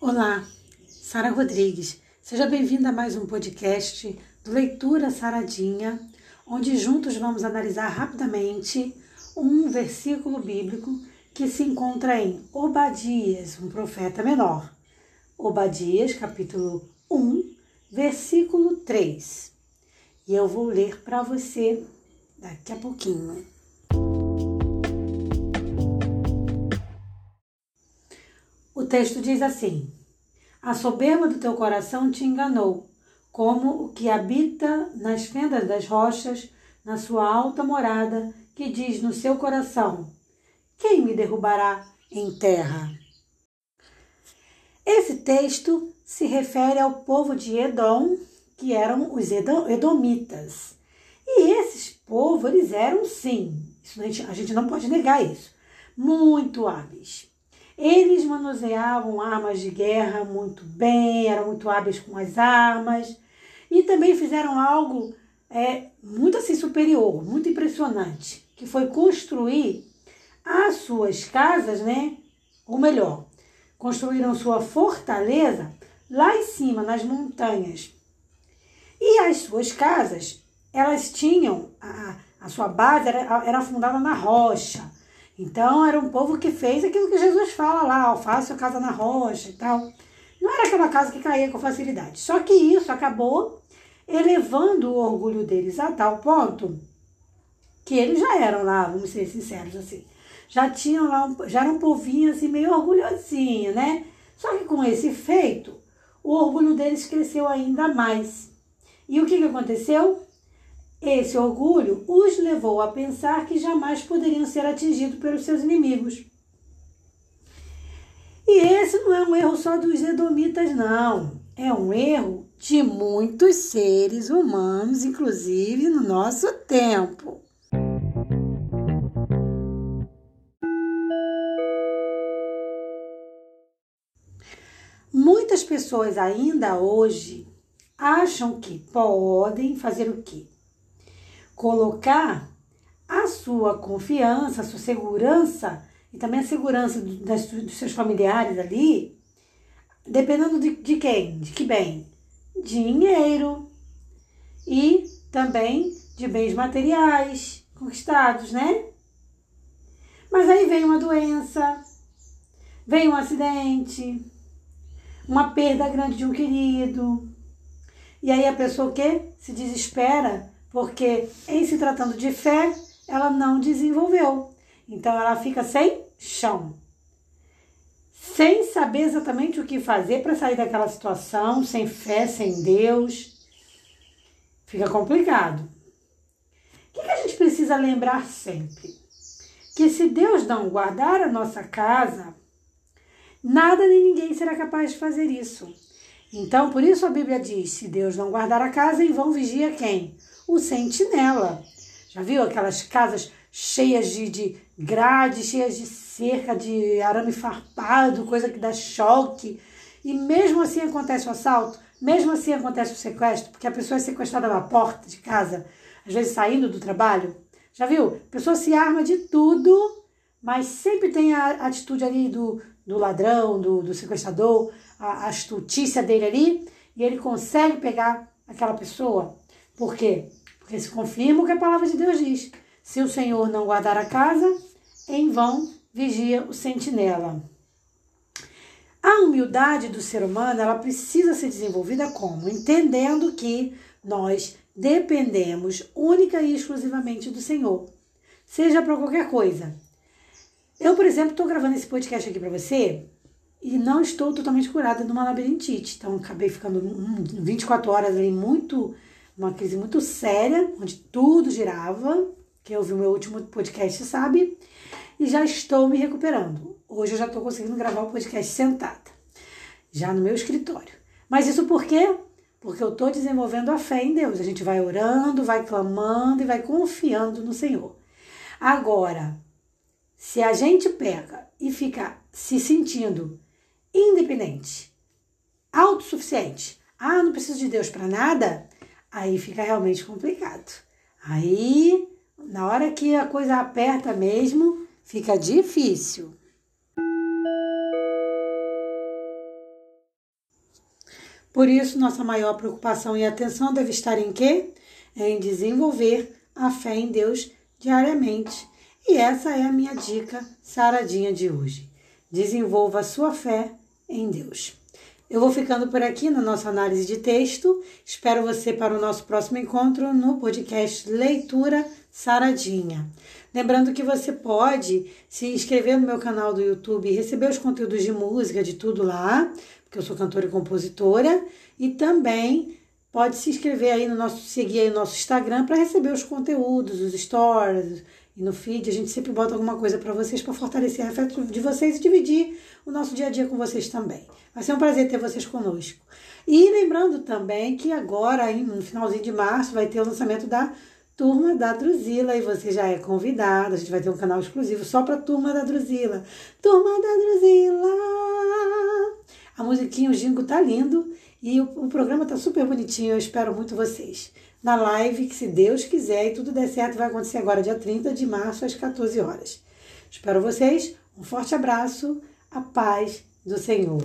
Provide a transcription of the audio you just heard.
Olá, Sara Rodrigues. Seja bem-vinda a mais um podcast do Leitura Saradinha, onde juntos vamos analisar rapidamente um versículo bíblico que se encontra em Obadias, um profeta menor. Obadias, capítulo 1, versículo 3. E eu vou ler para você daqui a pouquinho. Texto diz assim: A soberba do teu coração te enganou, como o que habita nas fendas das rochas, na sua alta morada, que diz no seu coração: Quem me derrubará em terra? Esse texto se refere ao povo de Edom, que eram os edomitas. E esses povos, eles eram sim, gente, a gente não pode negar isso, muito hábeis. Eles manuseavam armas de guerra muito bem, eram muito hábeis com as armas e também fizeram algo é, muito assim superior, muito impressionante, que foi construir as suas casas, né? Ou melhor, construíram sua fortaleza lá em cima, nas montanhas. E as suas casas, elas tinham, a, a sua base era, era fundada na rocha. Então era um povo que fez aquilo que Jesus fala lá, ó, faça a casa na rocha e tal. Não era aquela casa que caía com facilidade. Só que isso acabou elevando o orgulho deles a tal ponto que eles já eram lá, vamos ser sinceros assim, já tinham lá, já era um povinho assim meio orgulhosinho, né? Só que com esse feito, o orgulho deles cresceu ainda mais. E o que, que aconteceu? Esse orgulho os levou a pensar que jamais poderiam ser atingidos pelos seus inimigos. E esse não é um erro só dos edomitas, não. É um erro de muitos seres humanos, inclusive no nosso tempo. Muitas pessoas ainda hoje acham que podem fazer o quê? Colocar a sua confiança, a sua segurança e também a segurança das, dos seus familiares ali, dependendo de, de quem? De que bem? Dinheiro e também de bens materiais conquistados, né? Mas aí vem uma doença, vem um acidente, uma perda grande de um querido. E aí a pessoa o quê? Se desespera porque em se tratando de fé, ela não desenvolveu. Então ela fica sem chão. Sem saber exatamente o que fazer para sair daquela situação, sem fé, sem Deus. Fica complicado. O que, que a gente precisa lembrar sempre? Que se Deus não guardar a nossa casa, nada nem ninguém será capaz de fazer isso. Então, por isso a Bíblia diz: se Deus não guardar a casa, em vão vigia quem? o sentinela. Já viu aquelas casas cheias de, de grade, cheias de cerca, de arame farpado, coisa que dá choque. E mesmo assim acontece o assalto, mesmo assim acontece o sequestro, porque a pessoa é sequestrada na porta de casa, às vezes saindo do trabalho. Já viu? A pessoa se arma de tudo, mas sempre tem a atitude ali do, do ladrão, do, do sequestrador, a, astutícia dele ali, e ele consegue pegar aquela pessoa. Por quê? Porque se confirma o que a palavra de Deus diz. Se o Senhor não guardar a casa, em vão vigia o sentinela. A humildade do ser humano, ela precisa ser desenvolvida como? Entendendo que nós dependemos única e exclusivamente do Senhor, seja para qualquer coisa. Eu, por exemplo, estou gravando esse podcast aqui para você e não estou totalmente curada de uma labirintite. Então, acabei ficando 24 horas ali muito uma crise muito séria, onde tudo girava. Quem ouviu meu último podcast sabe. E já estou me recuperando. Hoje eu já estou conseguindo gravar o podcast sentada, já no meu escritório. Mas isso por quê? Porque eu estou desenvolvendo a fé em Deus. A gente vai orando, vai clamando e vai confiando no Senhor. Agora, se a gente pega e fica se sentindo independente, autossuficiente, ah, não preciso de Deus para nada, aí fica realmente complicado. Aí, na hora que a coisa aperta mesmo, fica difícil. Por isso, nossa maior preocupação e atenção deve estar em quê? Em desenvolver a fé em Deus diariamente. E essa é a minha dica saradinha de hoje. Desenvolva sua fé em Deus. Eu vou ficando por aqui na nossa análise de texto. Espero você para o nosso próximo encontro no podcast Leitura Saradinha. Lembrando que você pode se inscrever no meu canal do YouTube e receber os conteúdos de música, de tudo lá, porque eu sou cantora e compositora, e também pode se inscrever aí no nosso, seguir aí no nosso Instagram para receber os conteúdos, os stories, e no feed a gente sempre bota alguma coisa para vocês para fortalecer a afeto de vocês e dividir o nosso dia a dia com vocês também. Vai ser um prazer ter vocês conosco. E lembrando também que agora, no finalzinho de março, vai ter o lançamento da Turma da Druzila e você já é convidado. A gente vai ter um canal exclusivo só para Turma da Druzila. Turma da Druzila! A musiquinha, o jingo tá lindo e o, o programa tá super bonitinho. Eu espero muito vocês na live, que se Deus quiser e tudo der certo, vai acontecer agora, dia 30 de março, às 14 horas. Espero vocês, um forte abraço, a paz do Senhor.